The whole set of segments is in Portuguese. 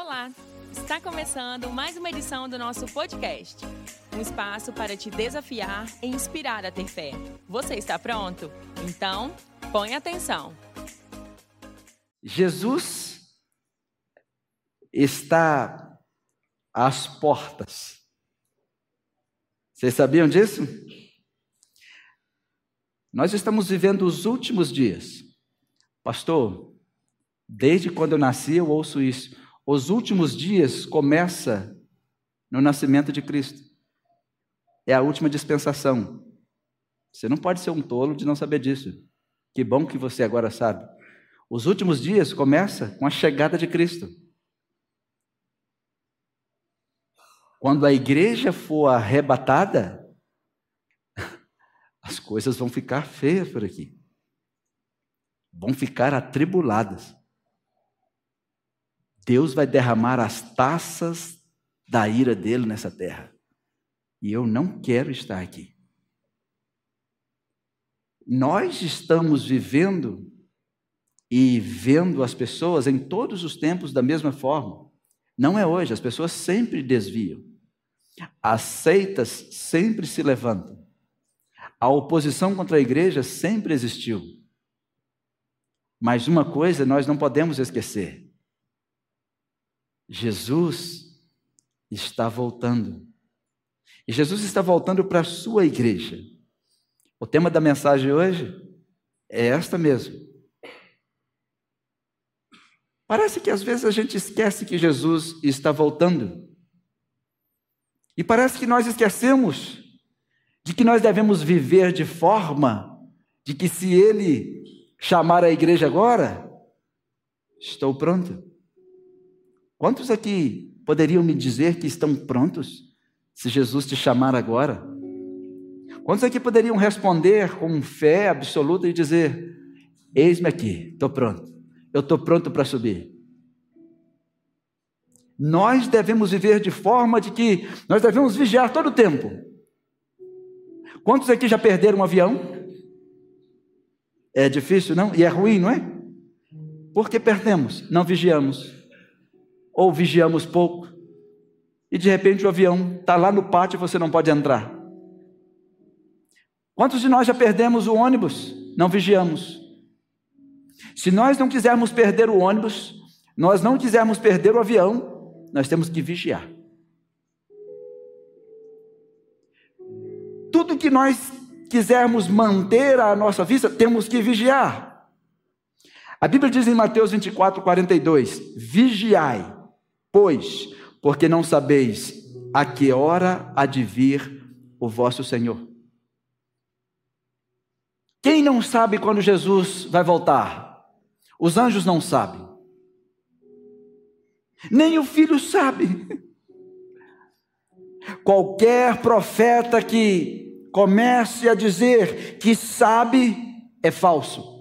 Olá! Está começando mais uma edição do nosso podcast. Um espaço para te desafiar e inspirar a ter fé. Você está pronto? Então, põe atenção. Jesus está às portas. Vocês sabiam disso? Nós estamos vivendo os últimos dias. Pastor, desde quando eu nasci eu ouço isso. Os últimos dias começa no nascimento de Cristo. É a última dispensação. Você não pode ser um tolo de não saber disso. Que bom que você agora sabe. Os últimos dias começa com a chegada de Cristo. Quando a igreja for arrebatada, as coisas vão ficar feias por aqui. Vão ficar atribuladas. Deus vai derramar as taças da ira dele nessa terra. E eu não quero estar aqui. Nós estamos vivendo e vendo as pessoas em todos os tempos da mesma forma. Não é hoje, as pessoas sempre desviam. As seitas sempre se levantam. A oposição contra a igreja sempre existiu. Mas uma coisa nós não podemos esquecer: Jesus está voltando. E Jesus está voltando para a sua igreja. O tema da mensagem hoje é esta mesmo. Parece que às vezes a gente esquece que Jesus está voltando. E parece que nós esquecemos de que nós devemos viver de forma de que se Ele chamar a igreja agora, estou pronto. Quantos aqui poderiam me dizer que estão prontos se Jesus te chamar agora? Quantos aqui poderiam responder com fé absoluta e dizer: Eis-me aqui, estou pronto eu estou pronto para subir. Nós devemos viver de forma de que nós devemos vigiar todo o tempo. Quantos aqui já perderam um avião? É difícil, não? E é ruim, não é? Porque perdemos, não vigiamos. Ou vigiamos pouco. E de repente o avião está lá no pátio e você não pode entrar. Quantos de nós já perdemos o ônibus? Não vigiamos. Se nós não quisermos perder o ônibus, nós não quisermos perder o avião, nós temos que vigiar. Tudo que nós quisermos manter à nossa vista, temos que vigiar. A Bíblia diz em Mateus 24, 42: Vigiai, pois, porque não sabeis a que hora há de vir o vosso Senhor. Quem não sabe quando Jesus vai voltar? Os anjos não sabem. Nem o filho sabe. Qualquer profeta que comece a dizer que sabe é falso.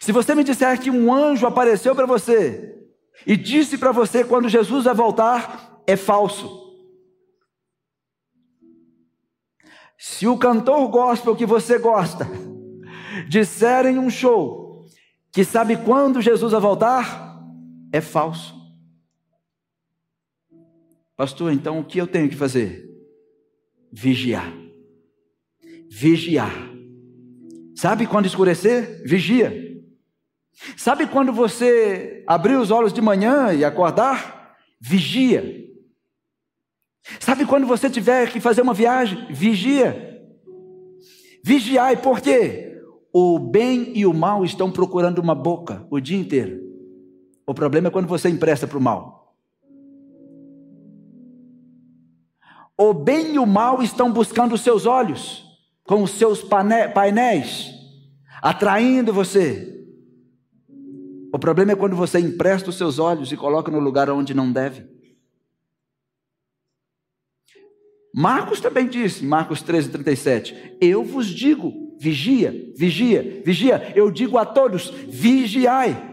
Se você me disser que um anjo apareceu para você e disse para você quando Jesus vai voltar, é falso. Se o cantor gospel que você gosta disserem um show que sabe quando Jesus vai voltar, é falso. Pastor, então o que eu tenho que fazer? Vigiar. Vigiar. Sabe quando escurecer? Vigia. Sabe quando você abrir os olhos de manhã e acordar? Vigia. Sabe quando você tiver que fazer uma viagem? Vigia. Vigiai, por quê? O bem e o mal estão procurando uma boca o dia inteiro. O problema é quando você empresta para o mal. O bem e o mal estão buscando os seus olhos, com os seus painéis, atraindo você. O problema é quando você empresta os seus olhos e coloca no lugar onde não deve. Marcos também disse, Marcos 13, 37, eu vos digo, vigia, vigia, vigia. Eu digo a todos: vigiai.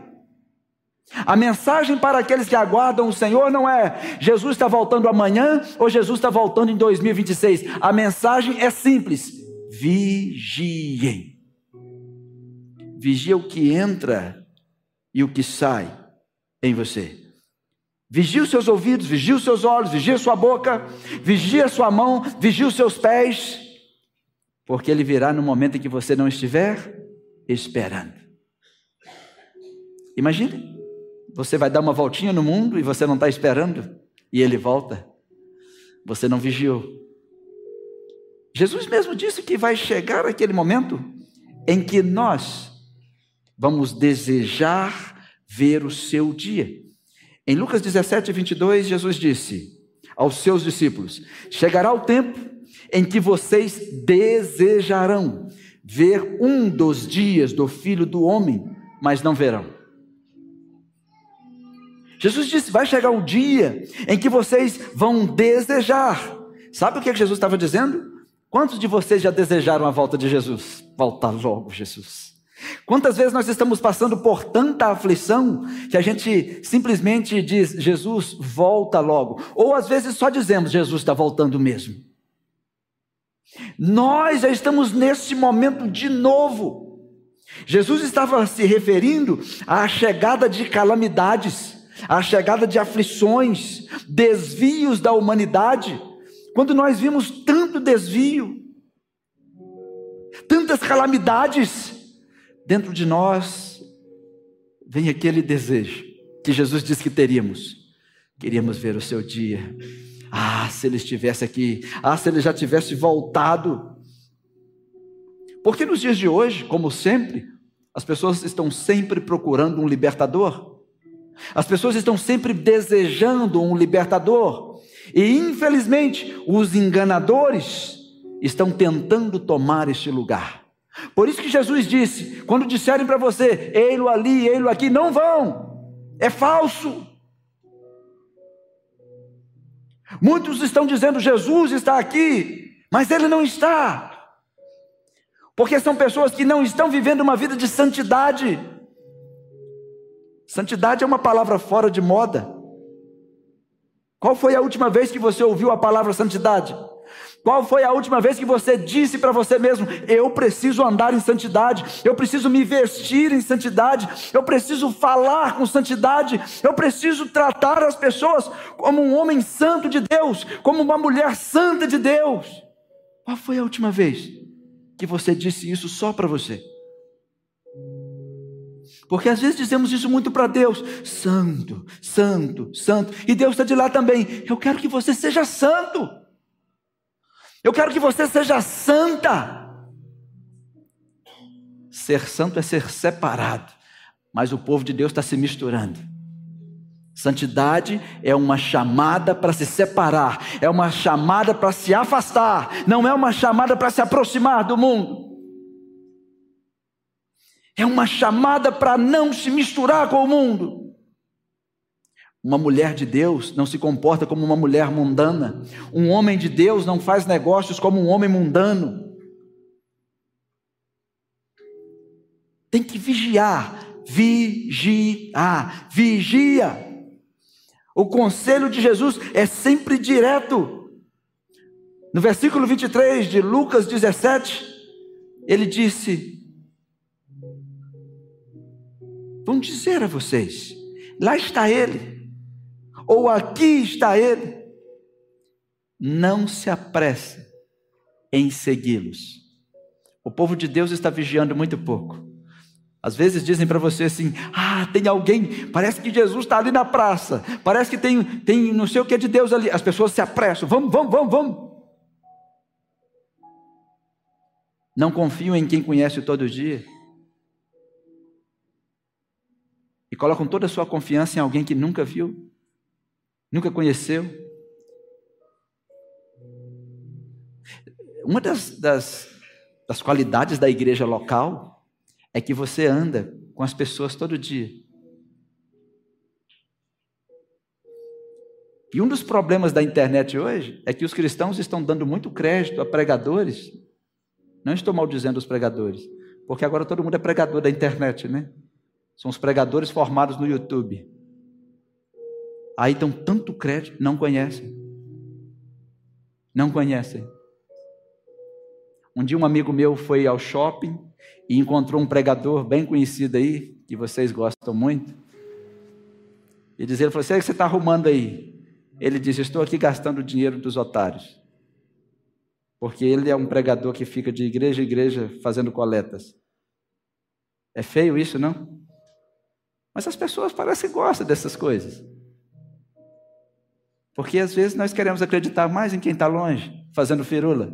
A mensagem para aqueles que aguardam o Senhor não é Jesus está voltando amanhã ou Jesus está voltando em 2026. A mensagem é simples: vigiem. Vigia o que entra e o que sai. em você. Vigie os seus ouvidos, vigie os seus olhos, vigie a sua boca, vigie a sua mão, vigie os seus pés, porque ele virá no momento em que você não estiver esperando. Imagine, você vai dar uma voltinha no mundo e você não está esperando, e ele volta. Você não vigiou. Jesus mesmo disse que vai chegar aquele momento em que nós vamos desejar ver o seu dia. Em Lucas 17, 22, Jesus disse aos seus discípulos: Chegará o tempo em que vocês desejarão ver um dos dias do filho do homem, mas não verão. Jesus disse: Vai chegar o dia em que vocês vão desejar. Sabe o que Jesus estava dizendo? Quantos de vocês já desejaram a volta de Jesus? Volta logo, Jesus. Quantas vezes nós estamos passando por tanta aflição que a gente simplesmente diz, Jesus, volta logo. Ou às vezes só dizemos, Jesus está voltando mesmo. Nós já estamos nesse momento de novo. Jesus estava se referindo à chegada de calamidades, à chegada de aflições, desvios da humanidade. Quando nós vimos tanto desvio, tantas calamidades, dentro de nós vem aquele desejo que Jesus disse que teríamos. Queríamos ver o seu dia. Ah, se ele estivesse aqui. Ah, se ele já tivesse voltado. Porque nos dias de hoje, como sempre, as pessoas estão sempre procurando um libertador. As pessoas estão sempre desejando um libertador. E infelizmente, os enganadores estão tentando tomar este lugar. Por isso que Jesus disse: quando disserem para você, ei-lo ali, ei-lo aqui, não vão, é falso. Muitos estão dizendo Jesus está aqui, mas ele não está. Porque são pessoas que não estão vivendo uma vida de santidade. Santidade é uma palavra fora de moda. Qual foi a última vez que você ouviu a palavra santidade? Qual foi a última vez que você disse para você mesmo: eu preciso andar em santidade, eu preciso me vestir em santidade, eu preciso falar com santidade, eu preciso tratar as pessoas como um homem santo de Deus, como uma mulher santa de Deus? Qual foi a última vez que você disse isso só para você? Porque às vezes dizemos isso muito para Deus: Santo, Santo, Santo, e Deus está de lá também. Eu quero que você seja santo. Eu quero que você seja santa. Ser santo é ser separado, mas o povo de Deus está se misturando. Santidade é uma chamada para se separar, é uma chamada para se afastar, não é uma chamada para se aproximar do mundo. É uma chamada para não se misturar com o mundo. Uma mulher de Deus não se comporta como uma mulher mundana. Um homem de Deus não faz negócios como um homem mundano. Tem que vigiar, vigiar, vigia. O conselho de Jesus é sempre direto. No versículo 23 de Lucas 17, ele disse: Vão dizer a vocês, lá está ele ou aqui está ele. Não se apresse em segui-los. O povo de Deus está vigiando muito pouco. Às vezes dizem para você assim: ah, tem alguém, parece que Jesus está ali na praça, parece que tem, tem não sei o que de Deus ali. As pessoas se apressam, vamos, vamos, vamos, vamos. Não confiam em quem conhece todo dia. E colocam toda a sua confiança em alguém que nunca viu. Nunca conheceu? Uma das, das, das qualidades da igreja local é que você anda com as pessoas todo dia. E um dos problemas da internet hoje é que os cristãos estão dando muito crédito a pregadores. Não estou maldizendo os pregadores, porque agora todo mundo é pregador da internet, né? São os pregadores formados no YouTube. Aí dão tanto crédito, não conhecem. Não conhecem. Um dia um amigo meu foi ao shopping e encontrou um pregador bem conhecido aí, que vocês gostam muito. E diz ele, falou assim, o que você está arrumando aí? Ele disse, estou aqui gastando o dinheiro dos otários. Porque ele é um pregador que fica de igreja em igreja fazendo coletas. É feio isso, não? Mas as pessoas parecem que gostam dessas coisas. Porque às vezes nós queremos acreditar mais em quem está longe, fazendo firula.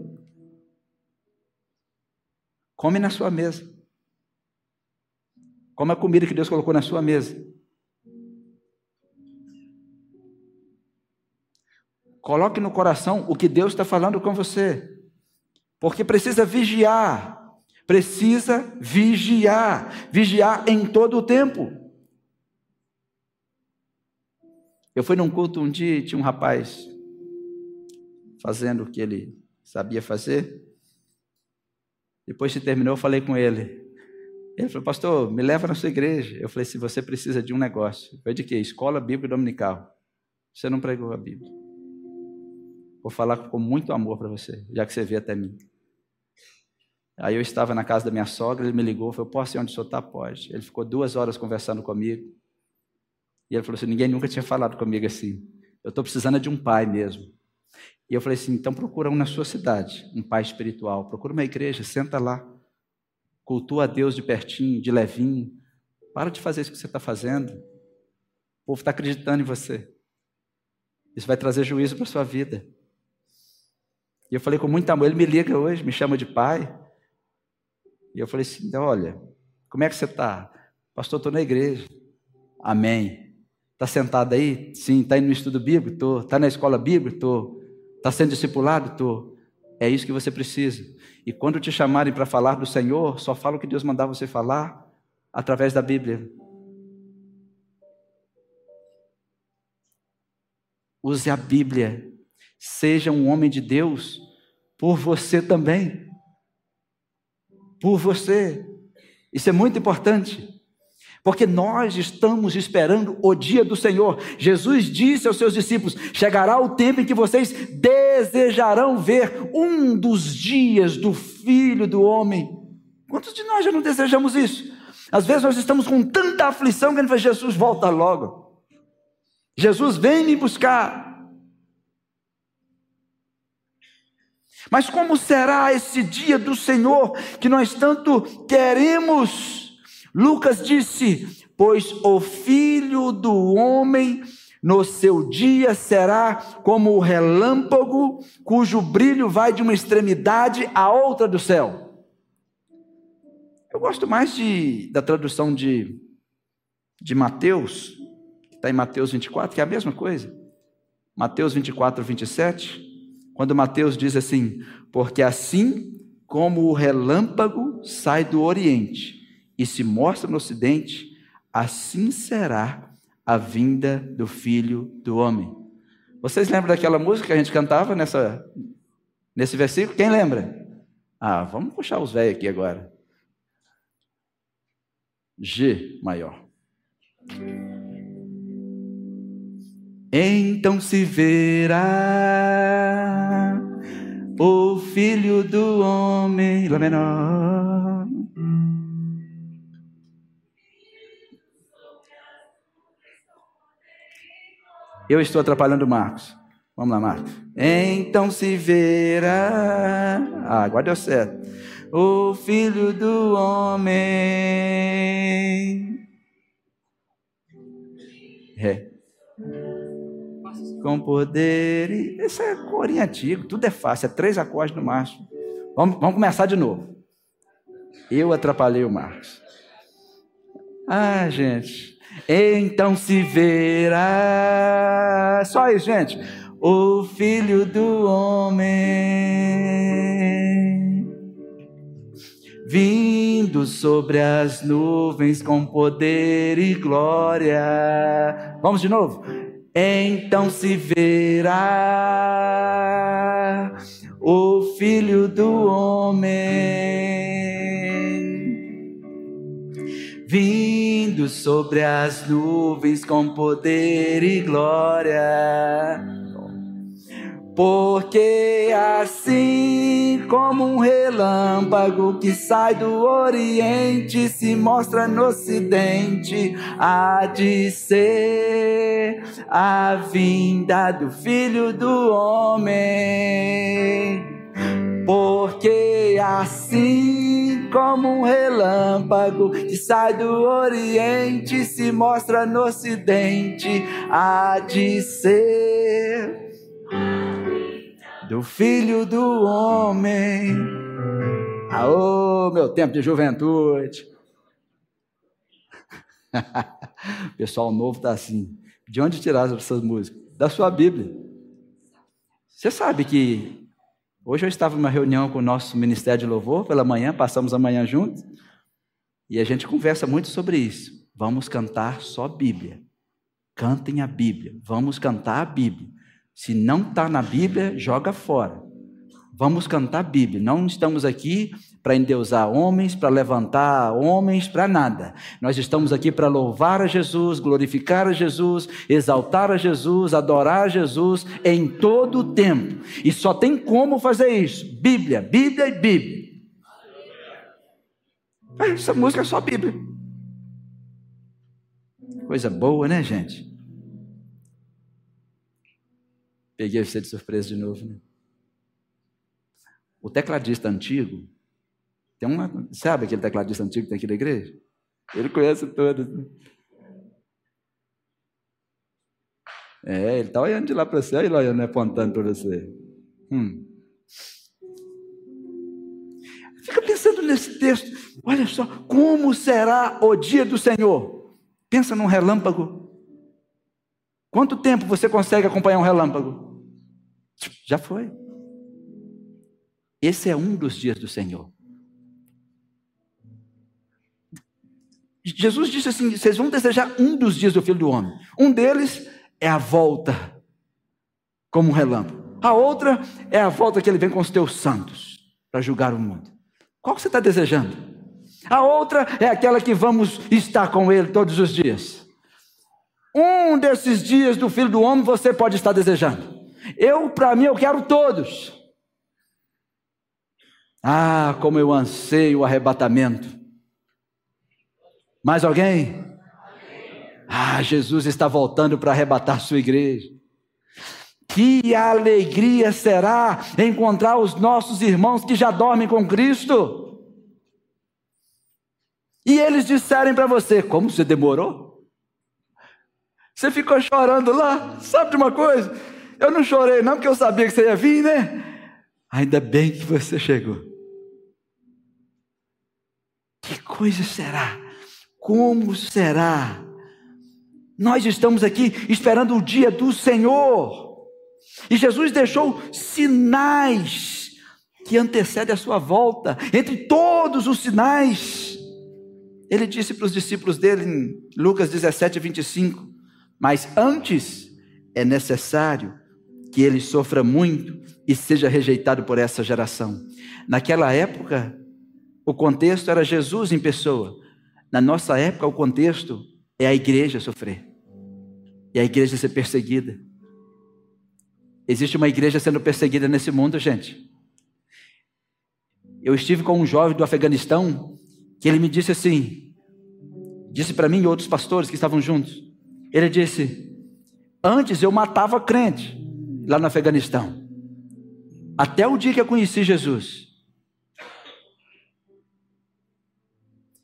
Come na sua mesa. Come a comida que Deus colocou na sua mesa. Coloque no coração o que Deus está falando com você. Porque precisa vigiar. Precisa vigiar. Vigiar em todo o tempo. Eu fui num culto um dia e tinha um rapaz fazendo o que ele sabia fazer. Depois que terminou, eu falei com ele. Ele falou, pastor, me leva na sua igreja. Eu falei, se você precisa de um negócio. Foi de quê? Escola Bíblica Dominical. Você não pregou a Bíblia. Vou falar com muito amor para você, já que você veio até mim. Aí eu estava na casa da minha sogra, ele me ligou, falou, posso ir onde o senhor está? Pode. Ele ficou duas horas conversando comigo. E ele falou assim: ninguém nunca tinha falado comigo assim. Eu estou precisando de um pai mesmo. E eu falei assim: então procura um na sua cidade, um pai espiritual. Procura uma igreja, senta lá. Cultua a Deus de pertinho, de levinho. Para de fazer isso que você está fazendo. O povo está acreditando em você. Isso vai trazer juízo para sua vida. E eu falei com muito amor. Ele me liga hoje, me chama de pai. E eu falei assim: olha, como é que você está? Pastor, estou na igreja. Amém. Está sentado aí? Sim. Está indo no estudo bíblico? Estou. Está na escola bíblica? Estou. Está sendo discipulado? Estou. É isso que você precisa. E quando te chamarem para falar do Senhor, só fala o que Deus mandar você falar através da Bíblia. Use a Bíblia. Seja um homem de Deus por você também. Por você. Isso é muito importante porque nós estamos esperando o dia do Senhor. Jesus disse aos seus discípulos: chegará o tempo em que vocês desejarão ver um dos dias do Filho do Homem. Quantos de nós já não desejamos isso? Às vezes nós estamos com tanta aflição que a gente fala: Jesus, volta logo. Jesus, vem me buscar. Mas como será esse dia do Senhor que nós tanto queremos? Lucas disse: Pois o filho do homem no seu dia será como o relâmpago, cujo brilho vai de uma extremidade à outra do céu. Eu gosto mais de, da tradução de, de Mateus, que está em Mateus 24, que é a mesma coisa. Mateus 24, 27, quando Mateus diz assim: Porque assim como o relâmpago sai do oriente e se mostra no Ocidente, assim será a vinda do Filho do Homem. Vocês lembram daquela música que a gente cantava nessa, nesse versículo? Quem lembra? Ah, vamos puxar os velhos aqui agora. G maior. Então se verá o Filho do Homem, Lá menor Eu estou atrapalhando o Marcos. Vamos lá, Marcos. Então se verá. Ah, agora deu certo. O filho do homem. É. Com poder. Esse é corinho antigo, tudo é fácil, é três acordes no máximo. Vamos, vamos começar de novo. Eu atrapalhei o Marcos. Ah, gente. Então se verá. Só isso, gente. O Filho do Homem vindo sobre as nuvens com poder e glória. Vamos de novo. Então se verá o Filho do Homem vindo sobre as nuvens com poder e glória. Porque assim como um relâmpago que sai do Oriente se mostra no Ocidente, há de ser a vinda do Filho do Homem. Porque assim como um relâmpago que sai do Oriente se mostra no Ocidente, há de ser do Filho do Homem. Aô, meu tempo de juventude. o pessoal novo está assim. De onde tirar essas músicas? Da sua Bíblia. Você sabe que hoje eu estava numa reunião com o nosso Ministério de Louvor pela manhã, passamos a manhã juntos, e a gente conversa muito sobre isso. Vamos cantar só Bíblia. Cantem a Bíblia. Vamos cantar a Bíblia. Se não está na Bíblia, joga fora. Vamos cantar Bíblia. Não estamos aqui para endeusar homens, para levantar homens, para nada. Nós estamos aqui para louvar a Jesus, glorificar a Jesus, exaltar a Jesus, adorar a Jesus em todo o tempo. E só tem como fazer isso: Bíblia, Bíblia e Bíblia. É, essa música é só Bíblia. Coisa boa, né, gente? Peguei você de surpresa de novo, né? O tecladista antigo, tem uma, sabe aquele tecladista antigo que tem aqui na igreja? Ele conhece todos. Né? É, ele está olhando de lá para você, ele olhando, apontando para você. Hum. Fica pensando nesse texto. Olha só, como será o dia do Senhor? Pensa num relâmpago. Quanto tempo você consegue acompanhar um relâmpago? Já foi. Esse é um dos dias do Senhor. Jesus disse assim: vocês vão desejar um dos dias do Filho do Homem. Um deles é a volta, como um relâmpago. A outra é a volta que ele vem com os teus santos para julgar o mundo. Qual você está desejando? A outra é aquela que vamos estar com ele todos os dias. Um desses dias do Filho do Homem você pode estar desejando. Eu, para mim, eu quero todos. Ah, como eu anseio o arrebatamento. Mais alguém? Ah, Jesus está voltando para arrebatar sua igreja. Que alegria será encontrar os nossos irmãos que já dormem com Cristo. E eles disserem para você: Como você demorou? Você ficou chorando lá? Sabe de uma coisa? Eu não chorei, não, porque eu sabia que você ia vir, né? Ainda bem que você chegou. Que coisa será? Como será? Nós estamos aqui esperando o dia do Senhor. E Jesus deixou sinais que antecedem a sua volta. Entre todos os sinais, ele disse para os discípulos dele em Lucas 17, 25: Mas antes é necessário que ele sofra muito e seja rejeitado por essa geração. Naquela época, o contexto era Jesus em pessoa. Na nossa época, o contexto é a igreja sofrer. E a igreja ser perseguida. Existe uma igreja sendo perseguida nesse mundo, gente. Eu estive com um jovem do Afeganistão que ele me disse assim, disse para mim e outros pastores que estavam juntos. Ele disse: Antes eu matava crente lá no Afeganistão. Até o dia que eu conheci Jesus.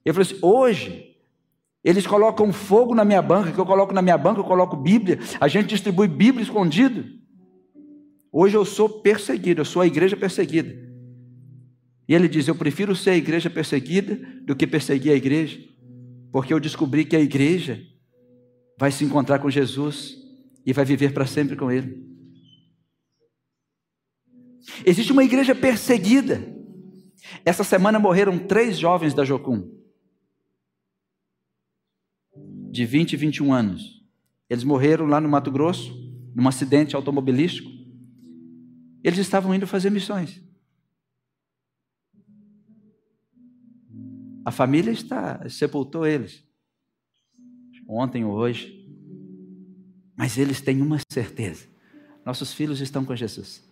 Ele falou assim: hoje, eles colocam fogo na minha banca, que eu coloco na minha banca, eu coloco Bíblia, a gente distribui Bíblia escondido. Hoje eu sou perseguido, eu sou a igreja perseguida. E ele diz: Eu prefiro ser a igreja perseguida do que perseguir a igreja, porque eu descobri que a igreja vai se encontrar com Jesus e vai viver para sempre com Ele. Existe uma igreja perseguida. Essa semana morreram três jovens da Jocum de 20 e 21 anos. Eles morreram lá no Mato Grosso, num acidente automobilístico. Eles estavam indo fazer missões. A família está sepultou eles ontem ou hoje. Mas eles têm uma certeza: nossos filhos estão com Jesus.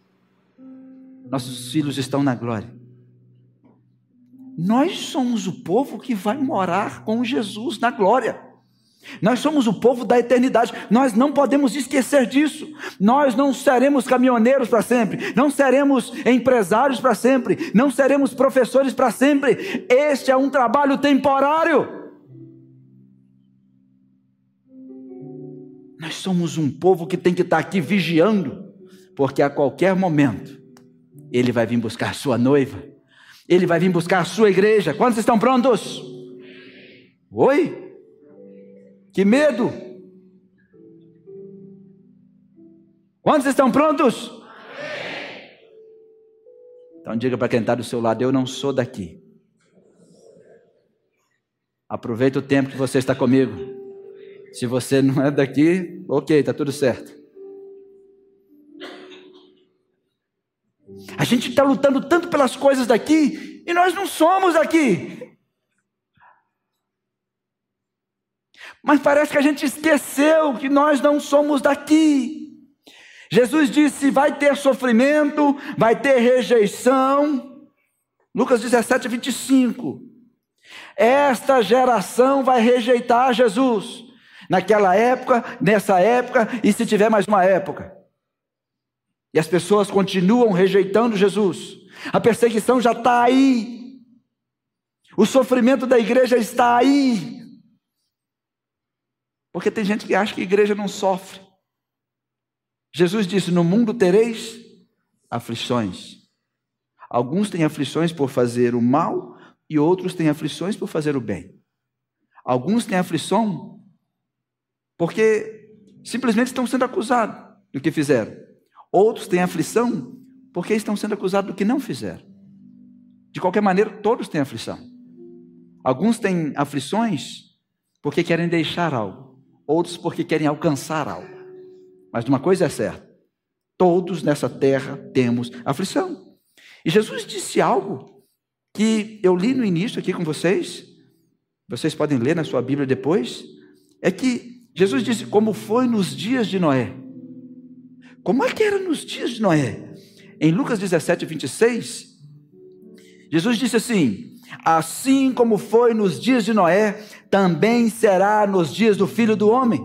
Nossos filhos estão na glória. Nós somos o povo que vai morar com Jesus na glória. Nós somos o povo da eternidade. Nós não podemos esquecer disso. Nós não seremos caminhoneiros para sempre, não seremos empresários para sempre, não seremos professores para sempre. Este é um trabalho temporário. Nós somos um povo que tem que estar aqui vigiando, porque a qualquer momento ele vai vir buscar sua noiva, ele vai vir buscar a sua igreja. Quantos estão prontos? Oi? Que medo! Quantos estão prontos? Então diga para quem está do seu lado: Eu não sou daqui. Aproveita o tempo que você está comigo. Se você não é daqui, ok, está tudo certo. A gente está lutando tanto pelas coisas daqui e nós não somos daqui. Mas parece que a gente esqueceu que nós não somos daqui. Jesus disse: vai ter sofrimento, vai ter rejeição. Lucas 17, 25. Esta geração vai rejeitar Jesus. Naquela época, nessa época e se tiver mais uma época. E as pessoas continuam rejeitando Jesus. A perseguição já está aí. O sofrimento da igreja está aí. Porque tem gente que acha que a igreja não sofre. Jesus disse: No mundo tereis aflições. Alguns têm aflições por fazer o mal e outros têm aflições por fazer o bem. Alguns têm aflição porque simplesmente estão sendo acusados do que fizeram. Outros têm aflição porque estão sendo acusados do que não fizeram. De qualquer maneira, todos têm aflição. Alguns têm aflições porque querem deixar algo outros porque querem alcançar algo. Mas uma coisa é certa: todos nessa terra temos aflição. E Jesus disse algo que eu li no início aqui com vocês, vocês podem ler na sua Bíblia depois, é que Jesus disse como foi nos dias de Noé. Como é que era nos dias de Noé? Em Lucas 17, 26, Jesus disse assim: Assim como foi nos dias de Noé, também será nos dias do filho do homem.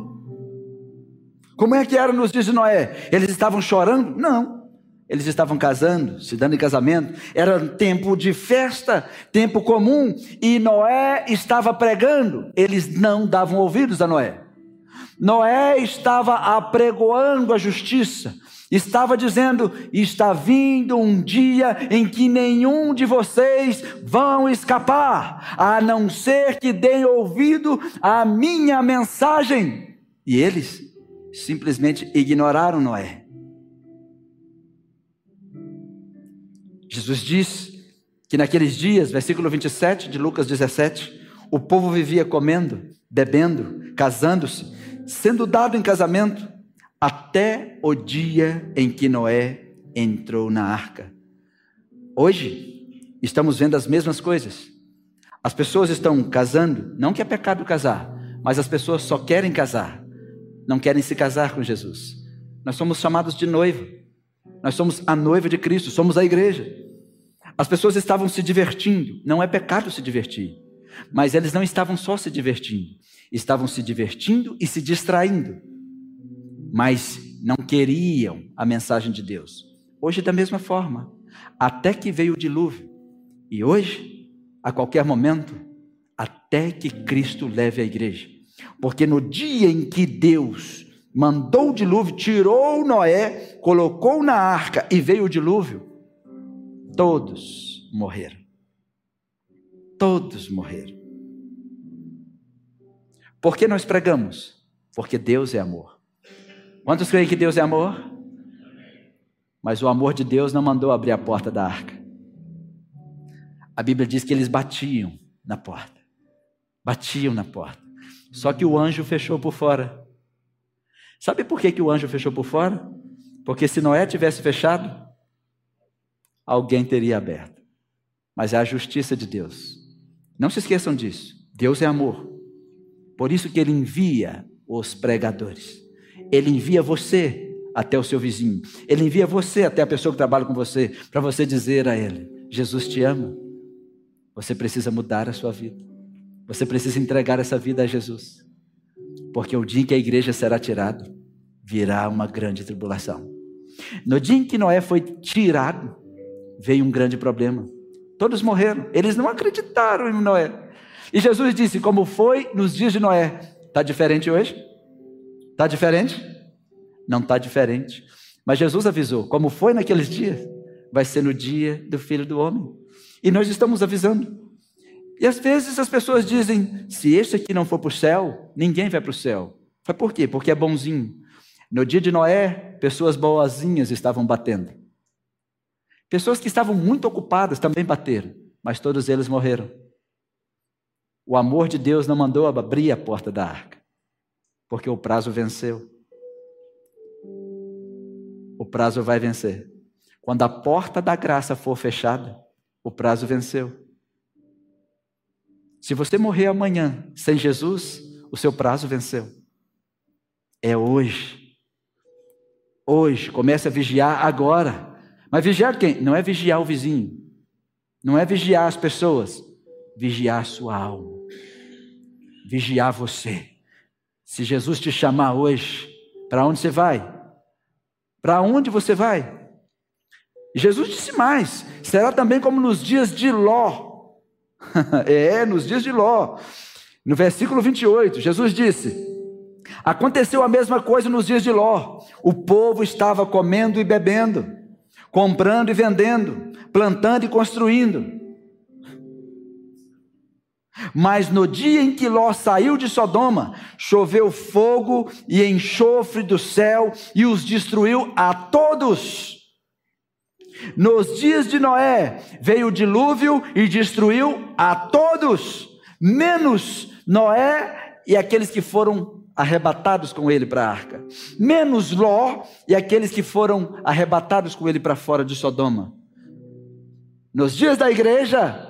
Como é que era nos dias de Noé? Eles estavam chorando? Não. Eles estavam casando, se dando em casamento. Era tempo de festa, tempo comum. E Noé estava pregando. Eles não davam ouvidos a Noé. Noé estava apregoando a justiça estava dizendo: está vindo um dia em que nenhum de vocês vão escapar, a não ser que deem ouvido à minha mensagem. E eles simplesmente ignoraram Noé. Jesus diz que naqueles dias, versículo 27 de Lucas 17, o povo vivia comendo, bebendo, casando-se, sendo dado em casamento até o dia em que Noé entrou na arca. Hoje, estamos vendo as mesmas coisas. As pessoas estão casando, não que é pecado casar, mas as pessoas só querem casar, não querem se casar com Jesus. Nós somos chamados de noiva, nós somos a noiva de Cristo, somos a igreja. As pessoas estavam se divertindo, não é pecado se divertir, mas eles não estavam só se divertindo, estavam se divertindo e se distraindo mas não queriam a mensagem de Deus. Hoje, da mesma forma, até que veio o dilúvio, e hoje, a qualquer momento, até que Cristo leve a igreja. Porque no dia em que Deus mandou o dilúvio, tirou Noé, colocou na arca e veio o dilúvio, todos morreram. Todos morreram. Por que nós pregamos? Porque Deus é amor. Quantos creem que Deus é amor? Mas o amor de Deus não mandou abrir a porta da arca. A Bíblia diz que eles batiam na porta. Batiam na porta. Só que o anjo fechou por fora. Sabe por que, que o anjo fechou por fora? Porque se Noé tivesse fechado, alguém teria aberto. Mas é a justiça de Deus. Não se esqueçam disso. Deus é amor. Por isso que ele envia os pregadores. Ele envia você até o seu vizinho. Ele envia você até a pessoa que trabalha com você, para você dizer a ele: Jesus te ama. Você precisa mudar a sua vida. Você precisa entregar essa vida a Jesus. Porque o dia em que a igreja será tirada, virá uma grande tribulação. No dia em que Noé foi tirado, veio um grande problema. Todos morreram. Eles não acreditaram em Noé. E Jesus disse: Como foi nos dias de Noé? Está diferente hoje? Está diferente? Não está diferente. Mas Jesus avisou: Como foi naqueles dias? Vai ser no dia do filho do homem. E nós estamos avisando. E às vezes as pessoas dizem: se este aqui não for para o céu, ninguém vai para o céu. Mas por quê? Porque é bonzinho. No dia de Noé, pessoas boazinhas estavam batendo. Pessoas que estavam muito ocupadas também bateram, mas todos eles morreram. O amor de Deus não mandou abrir a porta da arca, porque o prazo venceu. O prazo vai vencer. Quando a porta da graça for fechada, o prazo venceu. Se você morrer amanhã sem Jesus, o seu prazo venceu. É hoje. Hoje. Comece a vigiar agora. Mas vigiar quem? Não é vigiar o vizinho. Não é vigiar as pessoas. Vigiar a sua alma. Vigiar você. Se Jesus te chamar hoje, para onde você vai? Para onde você vai? Jesus disse mais: será também como nos dias de Ló é, nos dias de Ló. No versículo 28, Jesus disse: Aconteceu a mesma coisa nos dias de Ló. O povo estava comendo e bebendo, comprando e vendendo, plantando e construindo. Mas no dia em que Ló saiu de Sodoma, choveu fogo e enxofre do céu e os destruiu a todos. Nos dias de Noé veio o dilúvio e destruiu a todos, menos Noé e aqueles que foram arrebatados com ele para a arca, menos Ló e aqueles que foram arrebatados com ele para fora de Sodoma. Nos dias da igreja,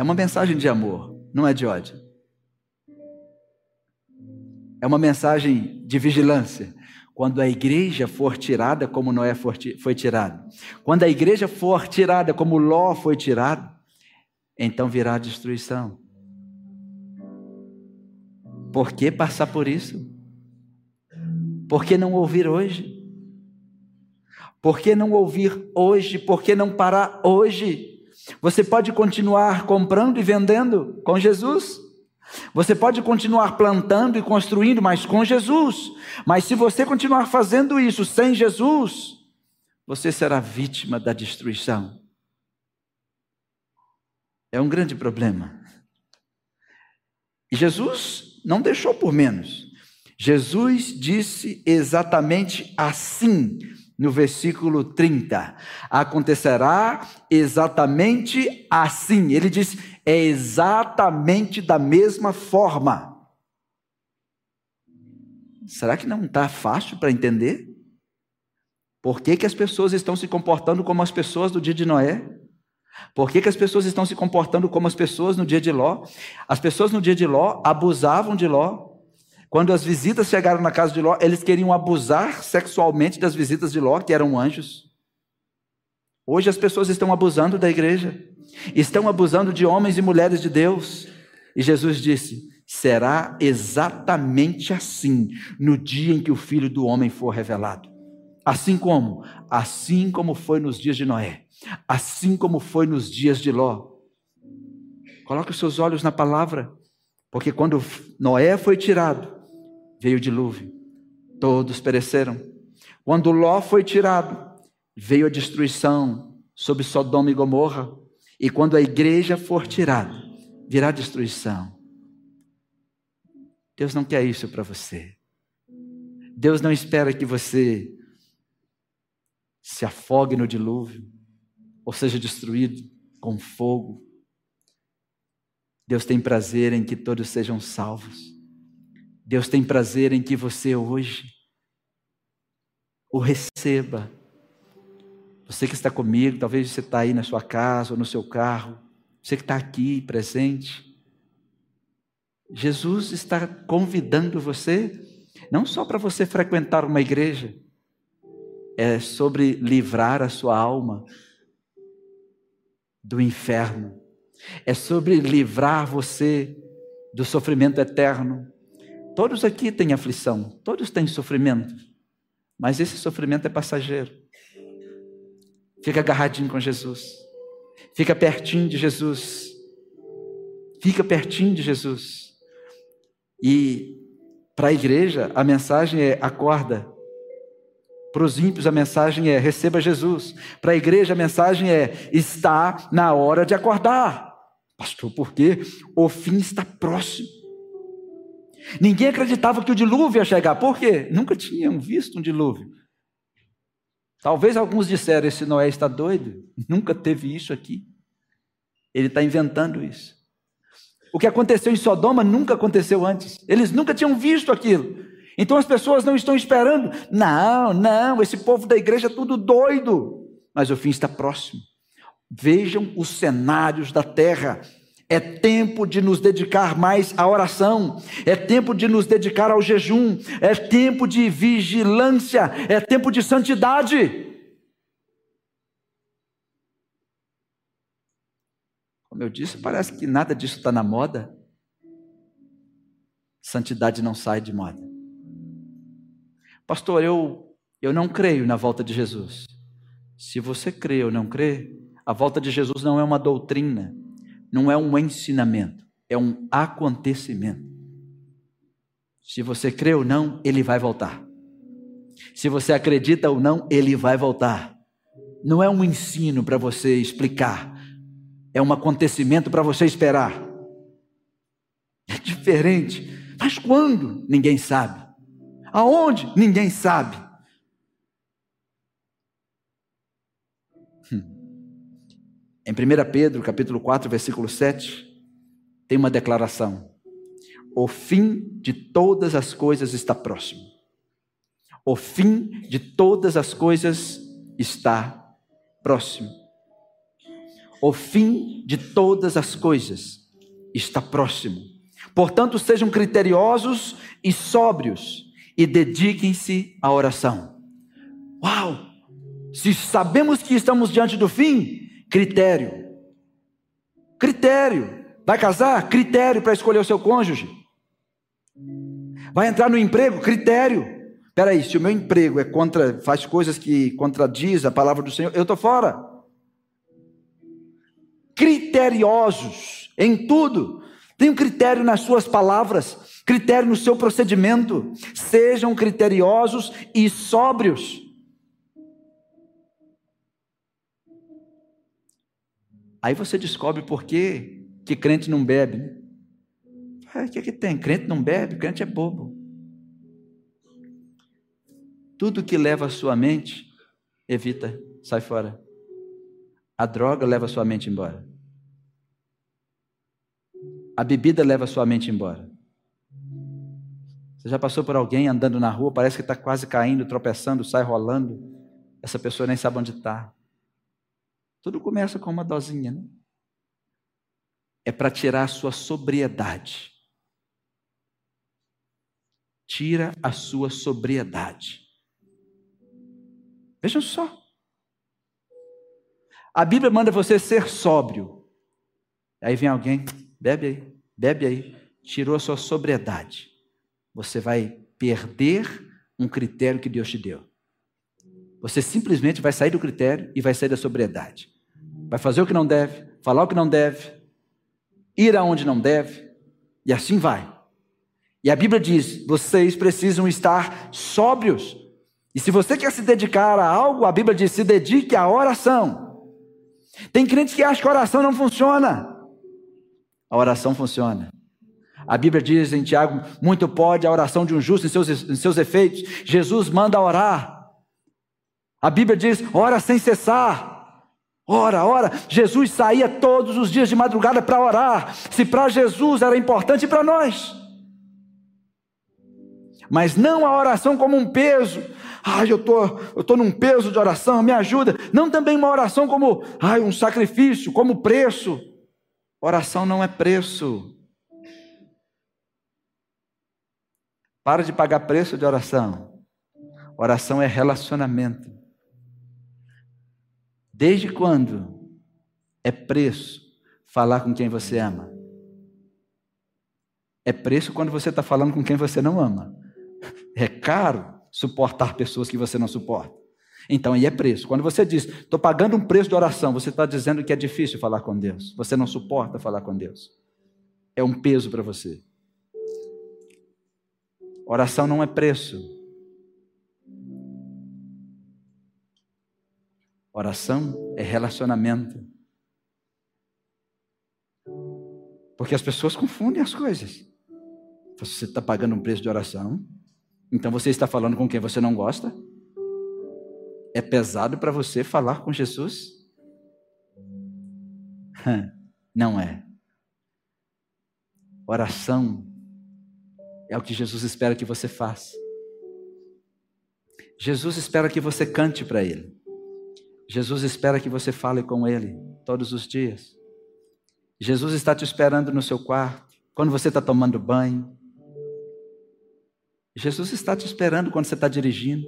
é uma mensagem de amor, não é de ódio. É uma mensagem de vigilância quando a igreja for tirada como Noé foi tirado, quando a igreja for tirada como Ló foi tirado, então virá a destruição. Por que passar por isso? Por que não ouvir hoje? Por que não ouvir hoje? Por que não parar hoje? Você pode continuar comprando e vendendo com Jesus? Você pode continuar plantando e construindo, mas com Jesus. Mas se você continuar fazendo isso sem Jesus, você será vítima da destruição. É um grande problema. E Jesus não deixou por menos. Jesus disse exatamente assim no versículo 30. Acontecerá exatamente assim. Ele diz: é exatamente da mesma forma. Será que não está fácil para entender? Por que, que as pessoas estão se comportando como as pessoas do dia de Noé? Por que, que as pessoas estão se comportando como as pessoas no dia de Ló? As pessoas no dia de Ló abusavam de Ló, quando as visitas chegaram na casa de Ló, eles queriam abusar sexualmente das visitas de Ló, que eram anjos. Hoje as pessoas estão abusando da igreja, estão abusando de homens e mulheres de Deus. E Jesus disse: será exatamente assim no dia em que o filho do homem for revelado. Assim como? Assim como foi nos dias de Noé, assim como foi nos dias de Ló. Coloque os seus olhos na palavra, porque quando Noé foi tirado, veio o dilúvio, todos pereceram. Quando Ló foi tirado, veio a destruição sobre Sodoma e Gomorra. E quando a igreja for tirada, virá destruição. Deus não quer isso para você. Deus não espera que você se afogue no dilúvio ou seja destruído com fogo. Deus tem prazer em que todos sejam salvos. Deus tem prazer em que você hoje o receba. Você que está comigo, talvez você está aí na sua casa ou no seu carro, você que está aqui presente. Jesus está convidando você, não só para você frequentar uma igreja, é sobre livrar a sua alma do inferno, é sobre livrar você do sofrimento eterno. Todos aqui têm aflição, todos têm sofrimento, mas esse sofrimento é passageiro. Fica agarradinho com Jesus, fica pertinho de Jesus, fica pertinho de Jesus. E para a igreja, a mensagem é: acorda. Para os ímpios, a mensagem é: receba Jesus. Para a igreja, a mensagem é: está na hora de acordar. Pastor, por quê? O fim está próximo. Ninguém acreditava que o dilúvio ia chegar. Por quê? Nunca tinham visto um dilúvio. Talvez alguns disseram: esse Noé está doido. Nunca teve isso aqui. Ele está inventando isso. O que aconteceu em Sodoma nunca aconteceu antes. Eles nunca tinham visto aquilo. Então as pessoas não estão esperando. Não, não, esse povo da igreja é tudo doido. Mas o fim está próximo. Vejam os cenários da terra. É tempo de nos dedicar mais à oração, é tempo de nos dedicar ao jejum, é tempo de vigilância, é tempo de santidade. Como eu disse, parece que nada disso está na moda. Santidade não sai de moda. Pastor, eu, eu não creio na volta de Jesus. Se você crê ou não crê, a volta de Jesus não é uma doutrina, não é um ensinamento, é um acontecimento. Se você crê ou não, ele vai voltar. Se você acredita ou não, ele vai voltar. Não é um ensino para você explicar, é um acontecimento para você esperar. É diferente. Mas quando? Ninguém sabe. Aonde? Ninguém sabe. Em 1 Pedro, capítulo 4, versículo 7, tem uma declaração. O fim de todas as coisas está próximo. O fim de todas as coisas está próximo. O fim de todas as coisas está próximo. Portanto, sejam criteriosos e sóbrios e dediquem-se à oração. Uau! Se sabemos que estamos diante do fim, critério. Critério. Vai casar? Critério para escolher o seu cônjuge. Vai entrar no emprego? Critério. Peraí, se o meu emprego é contra, faz coisas que contradiz a palavra do Senhor, eu estou fora criteriosos em tudo. Tenham critério nas suas palavras, critério no seu procedimento. Sejam criteriosos e sóbrios. Aí você descobre por que, que crente não bebe. Né? O que, que tem? Crente não bebe, crente é bobo. Tudo que leva a sua mente, evita, sai fora. A droga leva a sua mente embora. A bebida leva a sua mente embora. Você já passou por alguém andando na rua, parece que está quase caindo, tropeçando, sai rolando. Essa pessoa nem sabe onde está. Tudo começa com uma dosinha, né? É para tirar a sua sobriedade. Tira a sua sobriedade. Vejam só. A Bíblia manda você ser sóbrio. Aí vem alguém, bebe aí, bebe aí, tirou a sua sobriedade. Você vai perder um critério que Deus te deu. Você simplesmente vai sair do critério e vai sair da sobriedade. Vai fazer o que não deve, falar o que não deve, ir aonde não deve, e assim vai. E a Bíblia diz: vocês precisam estar sóbrios. E se você quer se dedicar a algo, a Bíblia diz: se dedique à oração. Tem crentes que acham que a oração não funciona. A oração funciona. A Bíblia diz em Tiago: muito pode a oração de um justo em seus, em seus efeitos. Jesus manda orar. A Bíblia diz: ora sem cessar. Ora, ora. Jesus saía todos os dias de madrugada para orar. Se para Jesus era importante, para nós. Mas não a oração como um peso, Ai, eu tô, eu tô num peso de oração, me ajuda. Não também uma oração como, ai, um sacrifício, como preço. Oração não é preço. Para de pagar preço de oração. Oração é relacionamento. Desde quando é preço falar com quem você ama? É preço quando você está falando com quem você não ama. É caro suportar pessoas que você não suporta. Então, aí é preço. Quando você diz, estou pagando um preço de oração, você está dizendo que é difícil falar com Deus. Você não suporta falar com Deus. É um peso para você. Oração não é preço. Oração é relacionamento. Porque as pessoas confundem as coisas. Você está pagando um preço de oração, então você está falando com quem você não gosta? É pesado para você falar com Jesus? Não é. Oração é o que Jesus espera que você faça. Jesus espera que você cante para Ele. Jesus espera que você fale com Ele todos os dias. Jesus está te esperando no seu quarto, quando você está tomando banho. Jesus está te esperando quando você está dirigindo.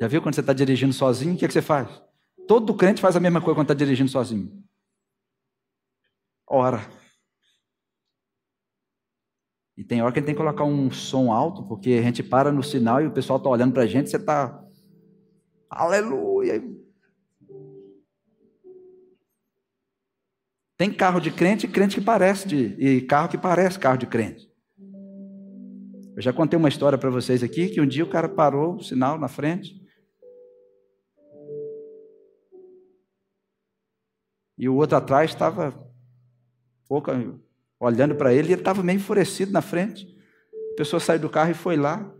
Já viu quando você está dirigindo sozinho? O que, é que você faz? Todo crente faz a mesma coisa quando está dirigindo sozinho. Ora. E tem hora que a gente tem que colocar um som alto, porque a gente para no sinal e o pessoal está olhando para a gente, você está. Aleluia! Tem carro de crente e crente que parece de. e carro que parece carro de crente. Eu já contei uma história para vocês aqui que um dia o cara parou o sinal na frente. E o outro atrás estava pouco olhando para ele e ele estava meio enfurecido na frente. A pessoa saiu do carro e foi lá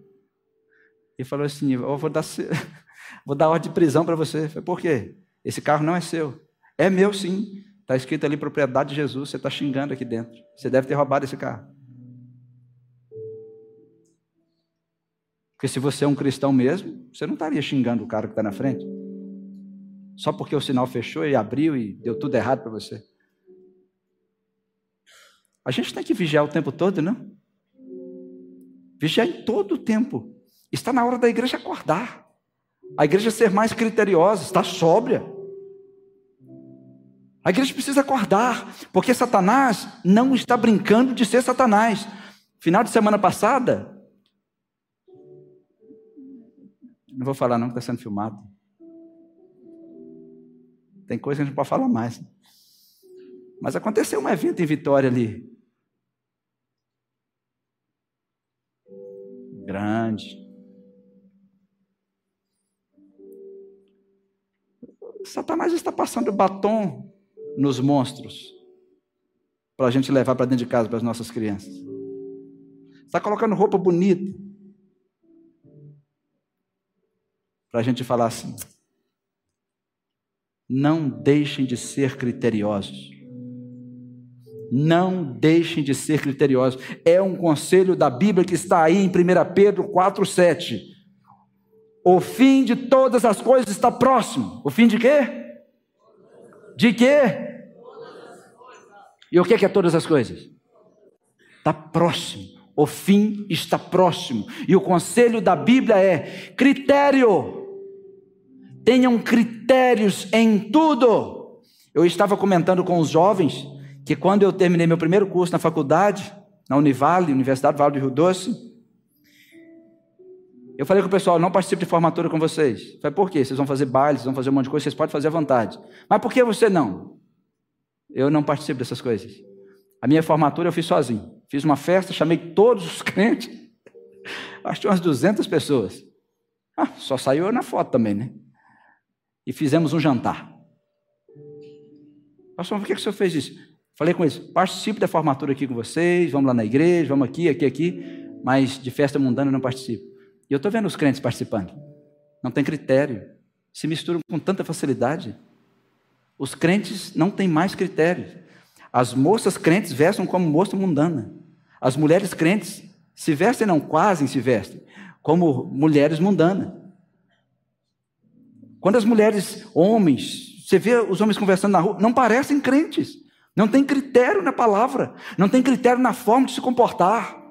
e falou assim: Eu vou dar, vou dar ordem de prisão para você. falei, Por quê? Esse carro não é seu. É meu sim. Está escrito ali propriedade de Jesus. Você está xingando aqui dentro. Você deve ter roubado esse carro. Porque se você é um cristão mesmo, você não estaria xingando o cara que está na frente. Só porque o sinal fechou e abriu e deu tudo errado para você. A gente tem que vigiar o tempo todo, não? Vigiar em todo o tempo. Está na hora da igreja acordar. A igreja ser mais criteriosa, estar sóbria. A igreja precisa acordar, porque Satanás não está brincando de ser Satanás. Final de semana passada, Não vou falar não, que está sendo filmado. Tem coisa que a gente não pode falar mais. Mas aconteceu um evento em Vitória ali. Grande. Satanás está passando batom nos monstros para a gente levar para dentro de casa para as nossas crianças. Está colocando roupa bonita. para a gente falar assim: não deixem de ser criteriosos. Não deixem de ser criteriosos. É um conselho da Bíblia que está aí em 1 Pedro 4,7. O fim de todas as coisas está próximo. O fim de quê? De quê? E o que é todas as coisas? Está próximo. O fim está próximo. E o conselho da Bíblia é critério tenham critérios em tudo. Eu estava comentando com os jovens que quando eu terminei meu primeiro curso na faculdade, na Univale, Universidade Vale do Rio Doce, eu falei com o pessoal, não participo de formatura com vocês. Eu falei, por quê? Vocês vão fazer bailes, vão fazer um monte de coisa, vocês podem fazer à vontade. Mas por que você não? Eu não participo dessas coisas. A minha formatura eu fiz sozinho. Fiz uma festa, chamei todos os crentes. Acho que umas 200 pessoas. Ah, só saiu na foto também, né? e fizemos um jantar. Pastor, por que, que o senhor fez isso? Falei com eles, participo da formatura aqui com vocês, vamos lá na igreja, vamos aqui, aqui, aqui, mas de festa mundana eu não participo. E eu estou vendo os crentes participando. Não tem critério. Se misturam com tanta facilidade. Os crentes não têm mais critérios. As moças crentes vestem como moça mundana. As mulheres crentes se vestem, não, quase se vestem, como mulheres mundanas. Quando as mulheres, homens, você vê os homens conversando na rua, não parecem crentes. Não tem critério na palavra, não tem critério na forma de se comportar.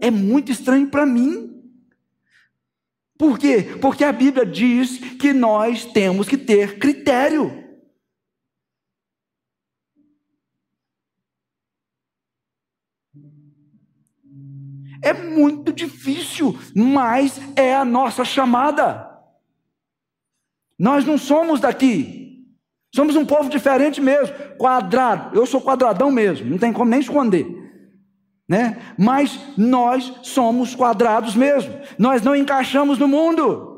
É muito estranho para mim. Por quê? Porque a Bíblia diz que nós temos que ter critério. É muito difícil, mas é a nossa chamada. Nós não somos daqui. Somos um povo diferente mesmo, quadrado. Eu sou quadradão mesmo, não tem como nem esconder. Né? Mas nós somos quadrados mesmo. Nós não encaixamos no mundo.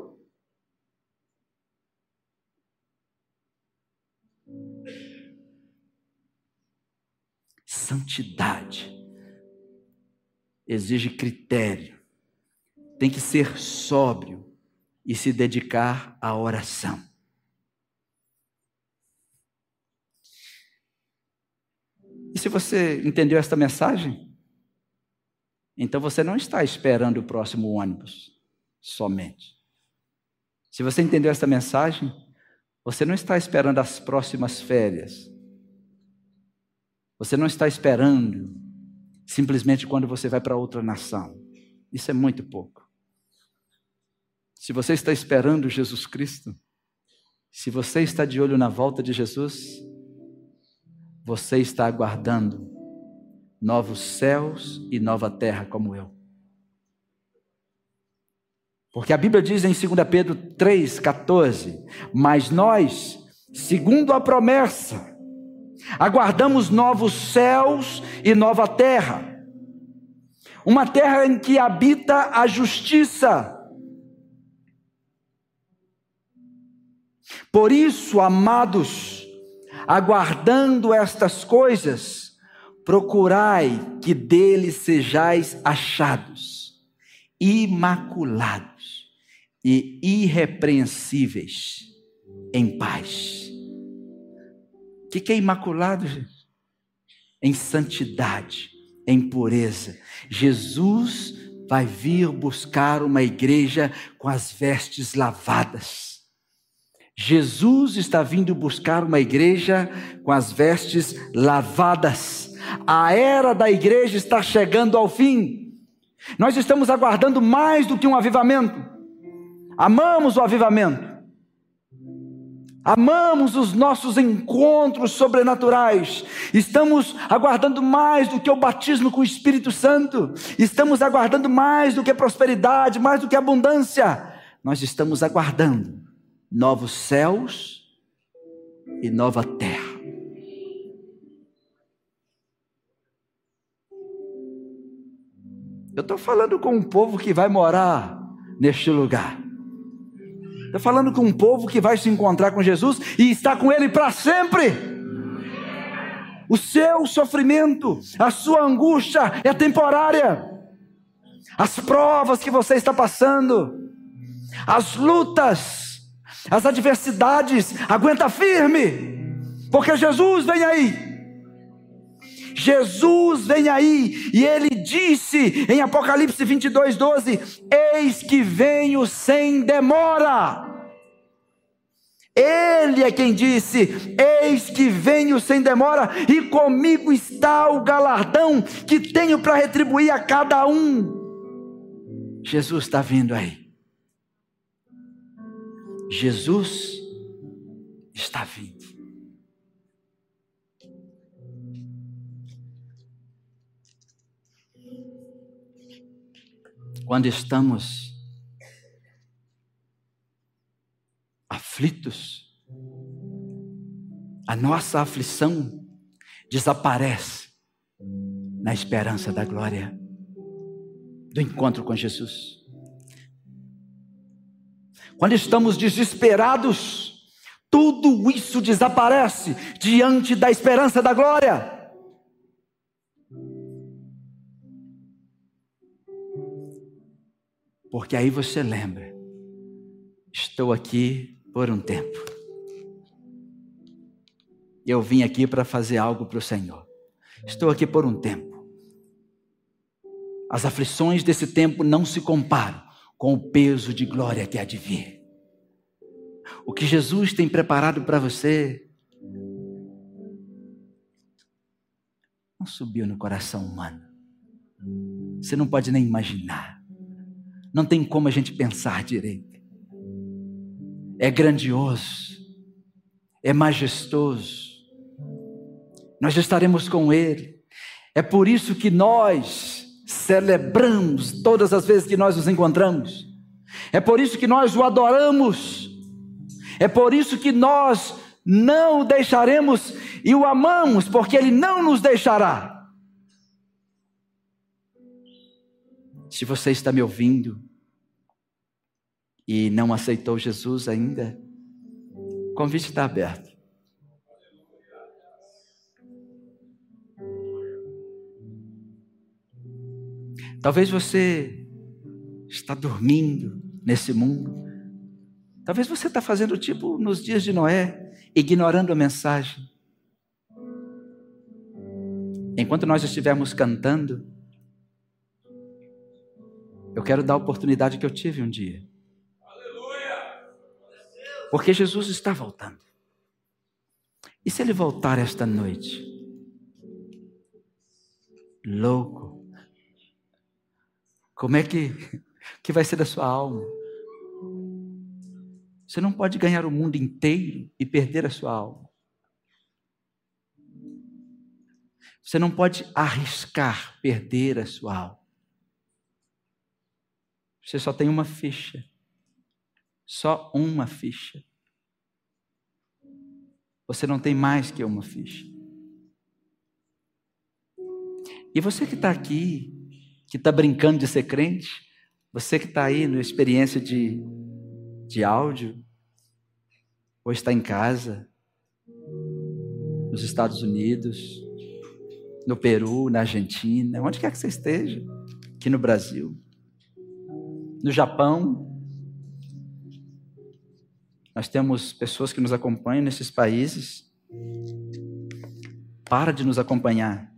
Santidade exige critério, tem que ser sóbrio e se dedicar à oração. E se você entendeu esta mensagem, então você não está esperando o próximo ônibus somente. Se você entendeu esta mensagem, você não está esperando as próximas férias. Você não está esperando simplesmente quando você vai para outra nação. Isso é muito pouco. Se você está esperando Jesus Cristo, se você está de olho na volta de Jesus, você está aguardando novos céus e nova terra como eu. Porque a Bíblia diz em 2 Pedro 3,14: Mas nós, segundo a promessa, aguardamos novos céus e nova terra, uma terra em que habita a justiça Por isso, amados, aguardando estas coisas, procurai que dele sejais achados, imaculados e irrepreensíveis em paz. O que, é imaculado, gente? Em santidade, em pureza. Jesus vai vir buscar uma igreja com as vestes lavadas Jesus está vindo buscar uma igreja com as vestes lavadas. A era da igreja está chegando ao fim. Nós estamos aguardando mais do que um avivamento. Amamos o avivamento. Amamos os nossos encontros sobrenaturais. Estamos aguardando mais do que o batismo com o Espírito Santo. Estamos aguardando mais do que prosperidade, mais do que abundância. Nós estamos aguardando novos céus e nova terra. Eu estou falando com um povo que vai morar neste lugar. Estou falando com um povo que vai se encontrar com Jesus e está com Ele para sempre. O seu sofrimento, a sua angústia é temporária. As provas que você está passando, as lutas, as adversidades, aguenta firme, porque Jesus vem aí. Jesus vem aí, e ele disse em Apocalipse 22, 12: Eis que venho sem demora. Ele é quem disse: Eis que venho sem demora, e comigo está o galardão que tenho para retribuir a cada um. Jesus está vindo aí. Jesus está vindo. Quando estamos aflitos, a nossa aflição desaparece na esperança da glória do encontro com Jesus. Quando estamos desesperados, tudo isso desaparece diante da esperança da glória. Porque aí você lembra, estou aqui por um tempo. Eu vim aqui para fazer algo para o Senhor. Estou aqui por um tempo. As aflições desse tempo não se comparam com o peso de glória que há de vir. O que Jesus tem preparado para você não subiu no coração humano. Você não pode nem imaginar. Não tem como a gente pensar direito. É grandioso, é majestoso. Nós estaremos com Ele. É por isso que nós celebramos todas as vezes que nós nos encontramos. É por isso que nós o adoramos. É por isso que nós não o deixaremos e o amamos, porque ele não nos deixará. Se você está me ouvindo e não aceitou Jesus ainda, o convite está aberto. Talvez você está dormindo nesse mundo. Talvez você está fazendo tipo nos dias de Noé, ignorando a mensagem. Enquanto nós estivermos cantando, eu quero dar a oportunidade que eu tive um dia. Porque Jesus está voltando. E se ele voltar esta noite? Louco. Como é que, que vai ser da sua alma? Você não pode ganhar o mundo inteiro e perder a sua alma. Você não pode arriscar perder a sua alma. Você só tem uma ficha. Só uma ficha. Você não tem mais que uma ficha. E você que está aqui, que está brincando de ser crente, você que está aí na experiência de, de áudio, ou está em casa, nos Estados Unidos, no Peru, na Argentina, onde quer que você esteja, aqui no Brasil no Japão. Nós temos pessoas que nos acompanham nesses países. Para de nos acompanhar.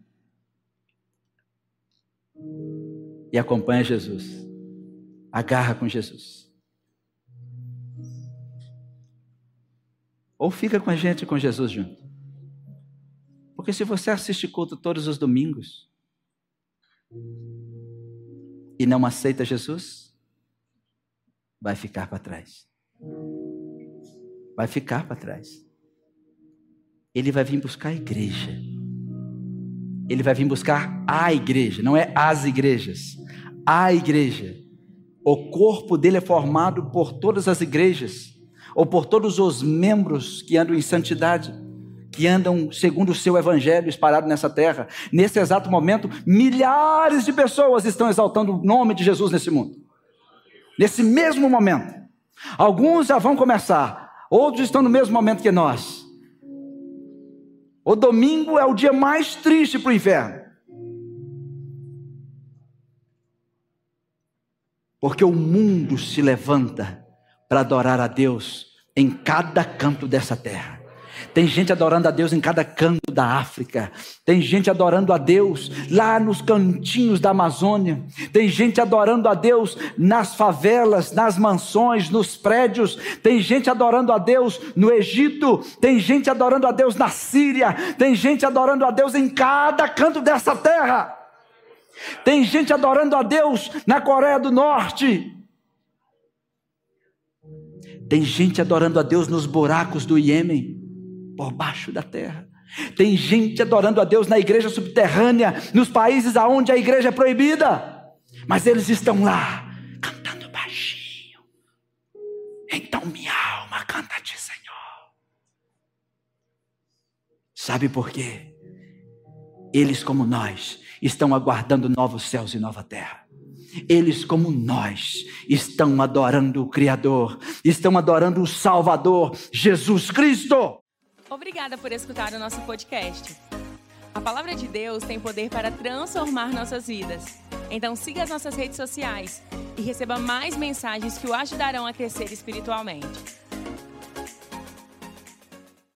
E acompanha Jesus. Agarra com Jesus. Ou fica com a gente com Jesus junto. Porque se você assiste culto todos os domingos e não aceita Jesus, vai ficar para trás. Vai ficar para trás. Ele vai vir buscar a igreja. Ele vai vir buscar a igreja, não é as igrejas. A igreja. O corpo dele é formado por todas as igrejas, ou por todos os membros que andam em santidade, que andam segundo o seu evangelho espalhado nessa terra. Nesse exato momento, milhares de pessoas estão exaltando o nome de Jesus nesse mundo nesse mesmo momento. Alguns já vão começar, outros estão no mesmo momento que nós. O domingo é o dia mais triste para o inferno. Porque o mundo se levanta para adorar a Deus em cada canto dessa terra. Tem gente adorando a Deus em cada canto da África. Tem gente adorando a Deus lá nos cantinhos da Amazônia. Tem gente adorando a Deus nas favelas, nas mansões, nos prédios. Tem gente adorando a Deus no Egito. Tem gente adorando a Deus na Síria. Tem gente adorando a Deus em cada canto dessa terra. Tem gente adorando a Deus na Coreia do Norte. Tem gente adorando a Deus nos buracos do Iêmen por baixo da terra. Tem gente adorando a Deus na igreja subterrânea, nos países aonde a igreja é proibida, mas eles estão lá cantando baixinho. Então minha alma canta-te, Senhor. Sabe por quê? Eles, como nós, estão aguardando novos céus e nova terra. Eles, como nós, estão adorando o Criador, estão adorando o Salvador, Jesus Cristo. Obrigada por escutar o nosso podcast. A palavra de Deus tem poder para transformar nossas vidas. Então siga as nossas redes sociais e receba mais mensagens que o ajudarão a crescer espiritualmente.